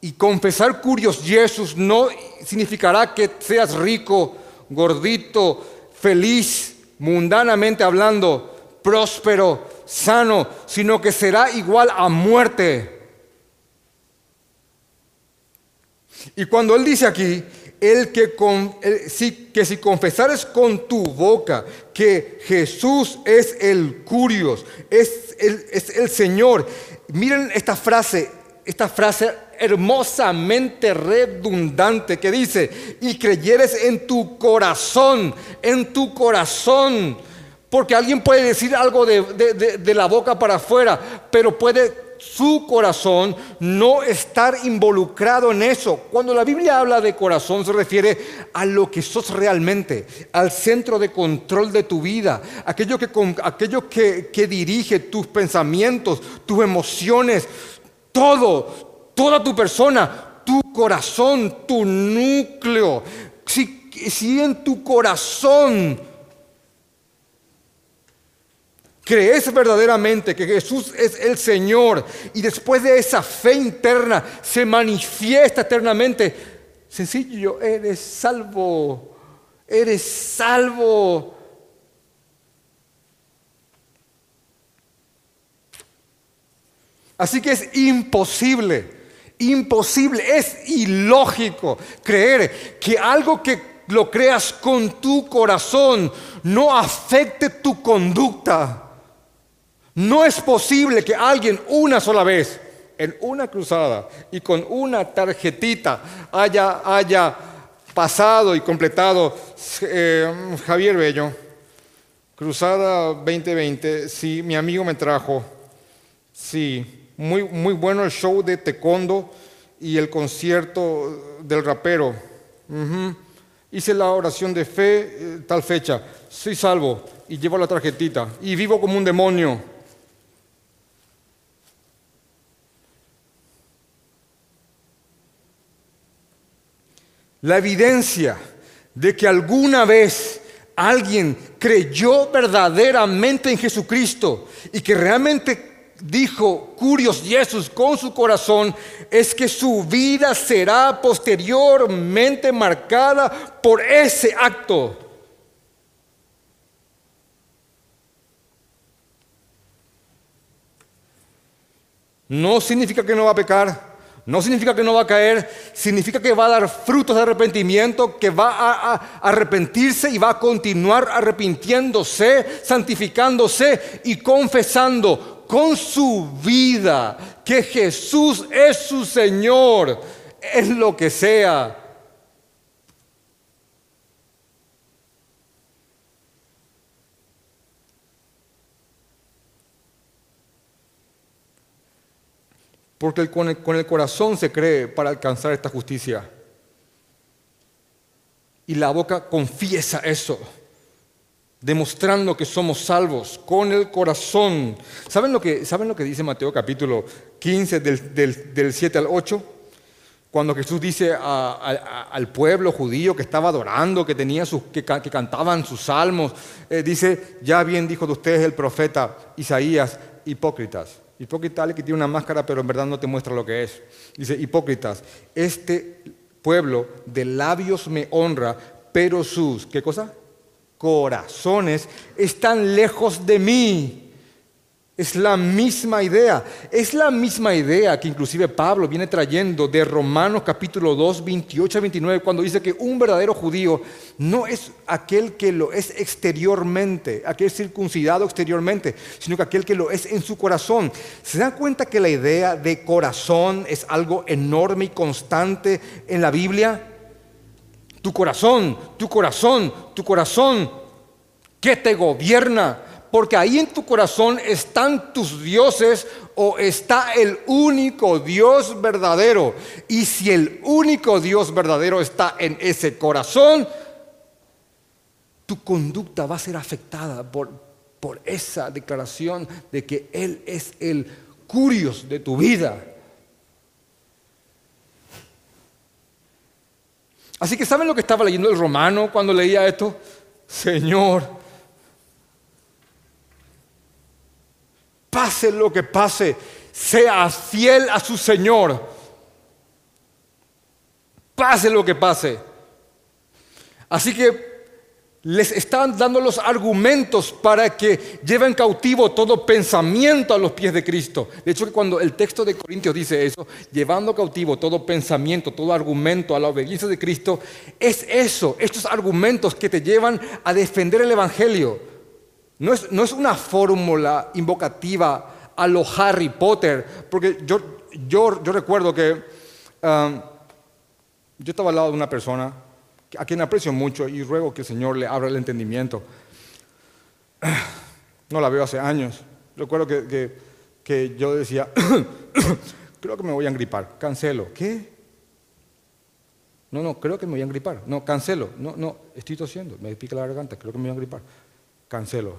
Y confesar Curios Jesús no significará que seas rico, gordito, feliz, mundanamente hablando, próspero, sano, sino que será igual a muerte. Y cuando él dice aquí, el que, si, que si confesares con tu boca que Jesús es el curios, es el, es el Señor, miren esta frase, esta frase hermosamente redundante que dice, y creyeres en tu corazón, en tu corazón, porque alguien puede decir algo de, de la boca para afuera, pero puede su corazón, no estar involucrado en eso. Cuando la Biblia habla de corazón se refiere a lo que sos realmente, al centro de control de tu vida, aquello que, aquello que, que dirige tus pensamientos, tus emociones, todo, toda tu persona, tu corazón, tu núcleo. Si, si en tu corazón crees verdaderamente que Jesús es el Señor y después de esa fe interna se manifiesta eternamente, sencillo, eres salvo, eres salvo. Así que es imposible, imposible, es ilógico creer que algo que lo creas con tu corazón no afecte tu conducta. No es posible que alguien una sola vez, en una cruzada y con una tarjetita, haya, haya pasado y completado eh, Javier Bello, cruzada 2020, sí, mi amigo me trajo, sí, muy, muy bueno el show de Tecondo y el concierto del rapero. Hice la oración de fe, eh, tal fecha, soy salvo y llevo la tarjetita y vivo como un demonio. la evidencia de que alguna vez alguien creyó verdaderamente en Jesucristo y que realmente dijo Curios Jesús con su corazón es que su vida será posteriormente marcada por ese acto. No significa que no va a pecar. No significa que no va a caer, significa que va a dar frutos de arrepentimiento, que va a, arrepentirse y va a continuar arrepintiéndose, santificándose y confesando con su vida que Jesús es su Señor en lo que sea. Porque con el, corazón se cree para alcanzar esta justicia. Y la boca confiesa eso, demostrando que somos salvos con el corazón. ¿Saben lo que, ¿saben lo que dice Mateo capítulo 15 del, 7 al 8? Cuando Jesús dice al pueblo judío que estaba adorando, que, tenía sus, que, cantaban sus salmos, eh, dice, ya bien dijo de ustedes el profeta Isaías, hipócritas. Hipócrita que tiene una máscara, pero en verdad no te muestra lo que es. Dice, hipócritas, este pueblo de labios me honra, pero sus, ¿qué cosa? Corazones están lejos de mí. Es la misma idea. Es la misma idea que inclusive Pablo viene trayendo de Romanos capítulo 2, 28 a 29, cuando dice que un verdadero judío no es aquel que lo es exteriormente, aquel circuncidado exteriormente, sino que aquel que lo es en su corazón. ¿Se dan cuenta que la idea de corazón es algo enorme y constante en la Biblia? Tu corazón, tu corazón, tu corazón, que te gobierna porque ahí en tu corazón están tus dioses o está el único Dios verdadero. Y si el único Dios verdadero está en ese corazón, tu conducta va a ser afectada por, por esa declaración de que Él es el curios de tu vida. Así que ¿saben lo que estaba leyendo el romano cuando leía esto? Señor, pase lo que pase, sea fiel a su Señor. Pase lo que pase. Así que les están dando los argumentos para que lleven cautivo todo pensamiento a los pies de Cristo. De hecho, cuando el texto de Corintios dice eso, llevando cautivo todo pensamiento, todo argumento a la obediencia de Cristo, es eso, estos argumentos que te llevan a defender el Evangelio. No es, no es una fórmula invocativa a lo Harry Potter, porque yo, yo, yo recuerdo que um, yo estaba al lado de una persona a quien aprecio mucho y ruego que el Señor le abra el entendimiento. No la veo hace años. Recuerdo que, que yo decía, creo que me voy a engripar, cancelo. ¿Qué? No, no, creo que me voy a engripar. No, cancelo. No, no, estoy tosiendo, me pica la garganta, creo que me voy a engripar. Cancelo.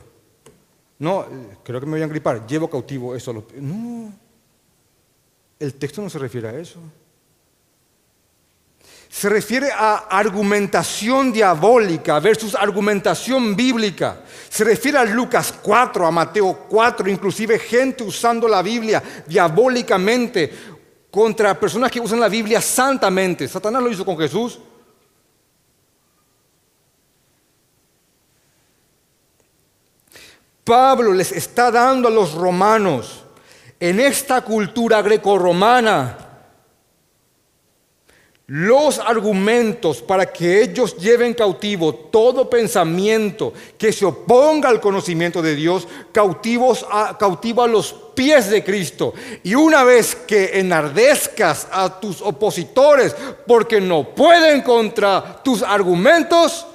No, creo que me voy a engripar, llevo cautivo eso. No, el texto no se refiere a eso. Se refiere a argumentación diabólica versus argumentación bíblica. Se refiere a Lucas 4, a Mateo 4, inclusive gente usando la Biblia diabólicamente contra personas que usan la Biblia santamente. Satanás lo hizo con Jesús. Pablo les está dando a los romanos en esta cultura grecorromana los argumentos para que ellos lleven cautivo todo pensamiento que se oponga al conocimiento de Dios, cautivos a, cautivo a los pies de Cristo. Y una vez que enardezcas a tus opositores porque no pueden contra tus argumentos,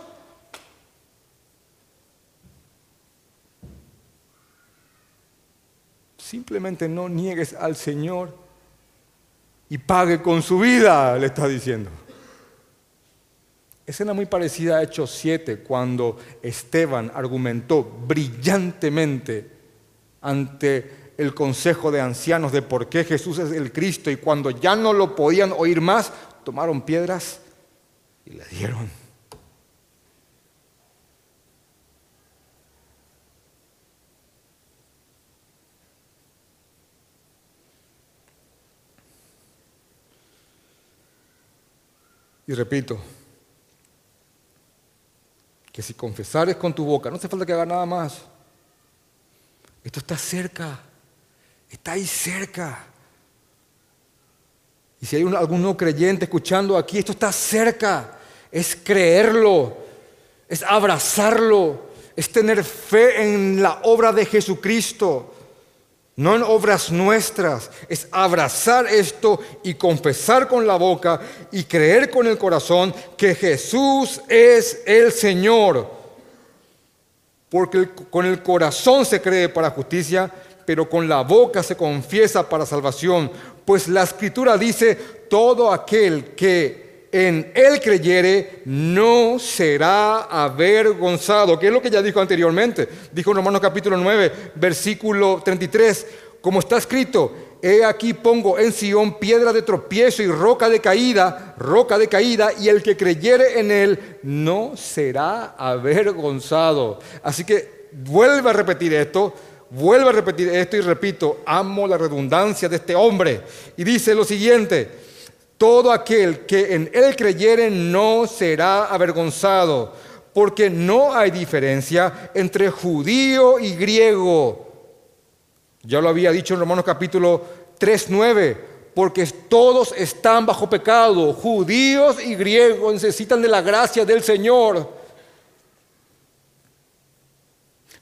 simplemente no niegues al Señor y pague con su vida, le está diciendo. Escena muy parecida a Hechos 7, cuando Esteban argumentó brillantemente ante el consejo de ancianos de por qué Jesús es el Cristo y cuando ya no lo podían oír más, tomaron piedras y le dieron. Y repito, que si confesares con tu boca, no hace falta que haga nada más. Esto está cerca, está ahí cerca. Y si hay algún no creyente escuchando aquí, esto está cerca. Es creerlo, es abrazarlo, es tener fe en la obra de Jesucristo no en obras nuestras, es abrazar esto y confesar con la boca y creer con el corazón que Jesús es el Señor. Porque con el corazón se cree para justicia, pero con la boca se confiesa para salvación. Pues la escritura dice, todo aquel que en él creyere no será avergonzado. ¿Qué es lo que ya dijo anteriormente? Dijo en Romanos capítulo 9, versículo 33. Como está escrito, he aquí pongo en Sión piedra de tropiezo y roca de caída, roca de caída, y el que creyere en él no será avergonzado. Así que vuelve a repetir esto, vuelve a repetir esto y repito, amo la redundancia de este hombre. Y dice lo siguiente, todo aquel que en él creyere no será avergonzado, porque no hay diferencia entre judío y griego. Ya lo había dicho en Romanos capítulo 3, 9, porque todos están bajo pecado, judíos y griegos necesitan de la gracia del Señor.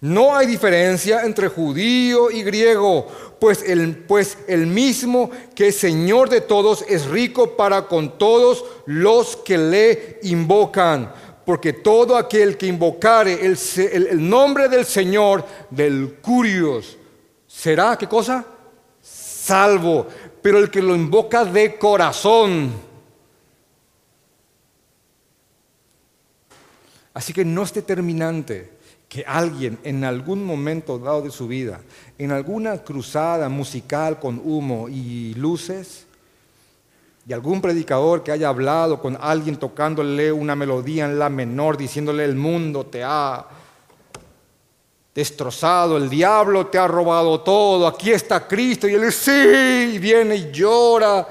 No hay diferencia entre judío y griego, pues el, pues el mismo que es Señor de todos es rico para con todos los que le invocan. Porque todo aquel que invocare el, el, nombre del Señor, del Curios, será, ¿qué cosa? Salvo. Pero el que lo invoca de corazón. Así que no es determinante que alguien en algún momento dado de su vida, en alguna cruzada musical con humo y luces, y algún predicador que haya hablado con alguien tocándole una melodía en la menor, diciéndole el mundo te ha destrozado, el diablo te ha robado todo, aquí está Cristo, y él sí, y viene y llora,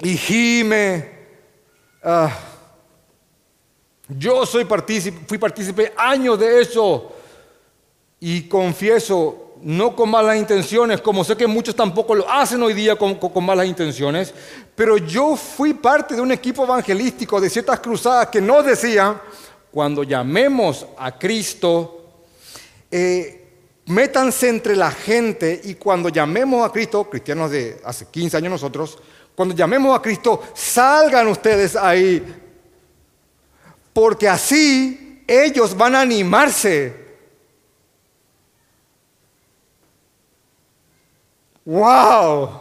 y gime. Ah, yo soy partícipe, fui partícipe años de eso y confieso, no con malas intenciones, como sé que muchos tampoco lo hacen hoy día con, malas intenciones, pero yo fui parte de un equipo evangelístico de ciertas cruzadas que no decían, cuando llamemos a Cristo, eh, métanse entre la gente y cuando llamemos a Cristo, cristianos de hace 15 años nosotros, cuando llamemos a Cristo, salgan ustedes ahí porque así ellos van a animarse. ¡Wow!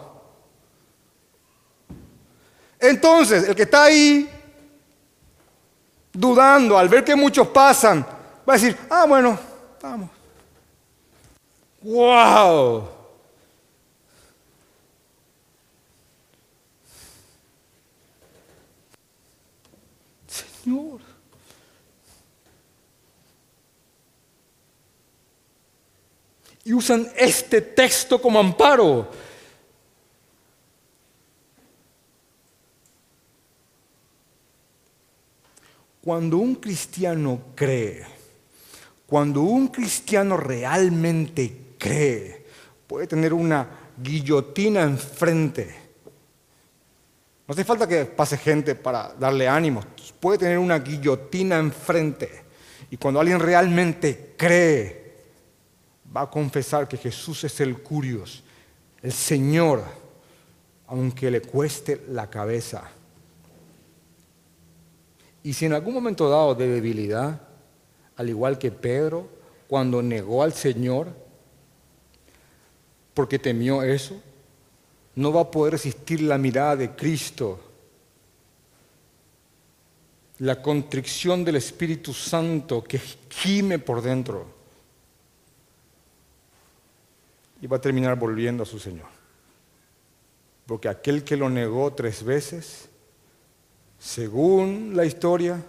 Entonces, el que está ahí dudando al ver que muchos pasan, va a decir, ah, bueno, vamos. ¡Wow! Y usan este texto como amparo. Cuando un cristiano cree, cuando un cristiano realmente cree, puede tener una guillotina enfrente no hace falta que pase gente para darle ánimo. Puede tener una guillotina enfrente. Y cuando alguien realmente cree, va a confesar que Jesús es el Curios, el Señor, aunque le cueste la cabeza. Y si en algún momento dado de debilidad, al igual que Pedro, cuando negó al Señor, porque temió eso, no va a poder resistir la mirada de Cristo, la contrición del Espíritu Santo que gime por dentro. Y va a terminar volviendo a su Señor. Porque aquel que lo negó tres veces, según la historia,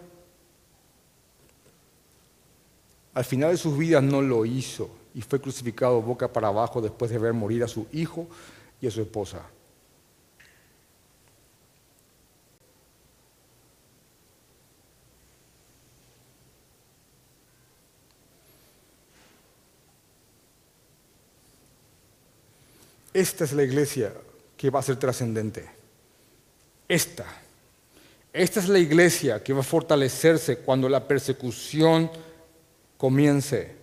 al final de sus vidas no lo hizo y fue crucificado boca para abajo después de ver morir a su hijo y a su esposa. Esta es la iglesia que va a ser trascendente. Esta. Esta es la iglesia que va a fortalecerse cuando la persecución comience.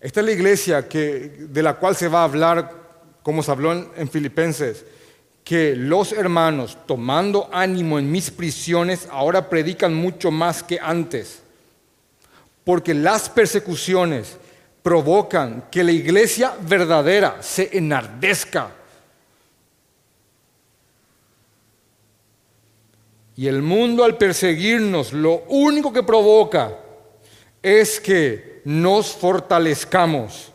Esta es la iglesia que, de la cual se va a hablar como se habló en, Filipenses, que los hermanos, tomando ánimo en mis prisiones, ahora predican mucho más que antes. Porque las persecuciones provocan que la iglesia verdadera se enardezca. Y el mundo al perseguirnos lo único que provoca es que nos fortalezcamos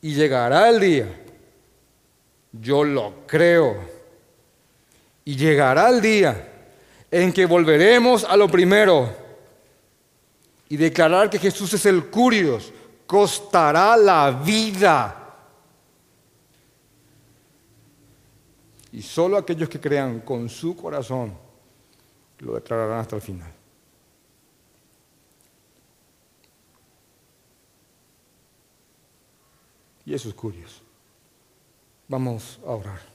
y llegará el día, yo lo creo, y llegará el día en que volveremos a lo primero y declarar que Jesús es el curios, costará la vida. Y solo aquellos que crean con su corazón lo declararán hasta el final. Y eso es. Vamos a orar.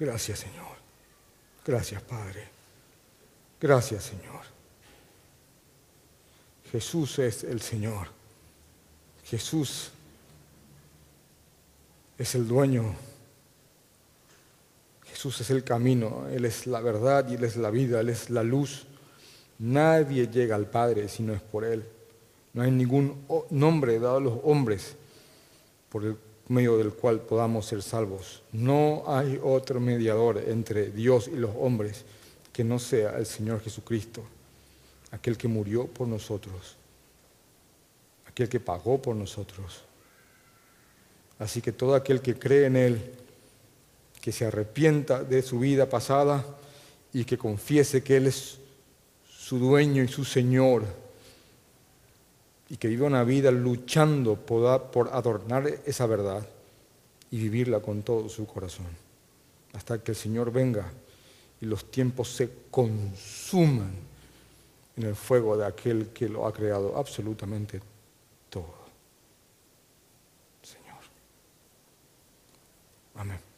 Gracias Señor. Gracias Padre. Gracias Señor. Jesús es el Señor. Jesús es el dueño Jesús es el camino, Él es la verdad y Él es la vida, Él es la luz. Nadie llega al Padre si no es por Él. No hay ningún nombre dado a los hombres por el medio del cual podamos ser salvos. No hay otro mediador entre Dios y los hombres que no sea el Señor Jesucristo, aquel que murió por nosotros, aquel que pagó por nosotros. Así que todo aquel que cree en Él que se arrepienta de su vida pasada y que confiese que Él es su dueño y su Señor y que viva una vida luchando por, adornar esa verdad y vivirla con todo su corazón, hasta que el Señor venga y los tiempos se consuman en el fuego de aquel que lo ha creado absolutamente todo. Señor. Amén.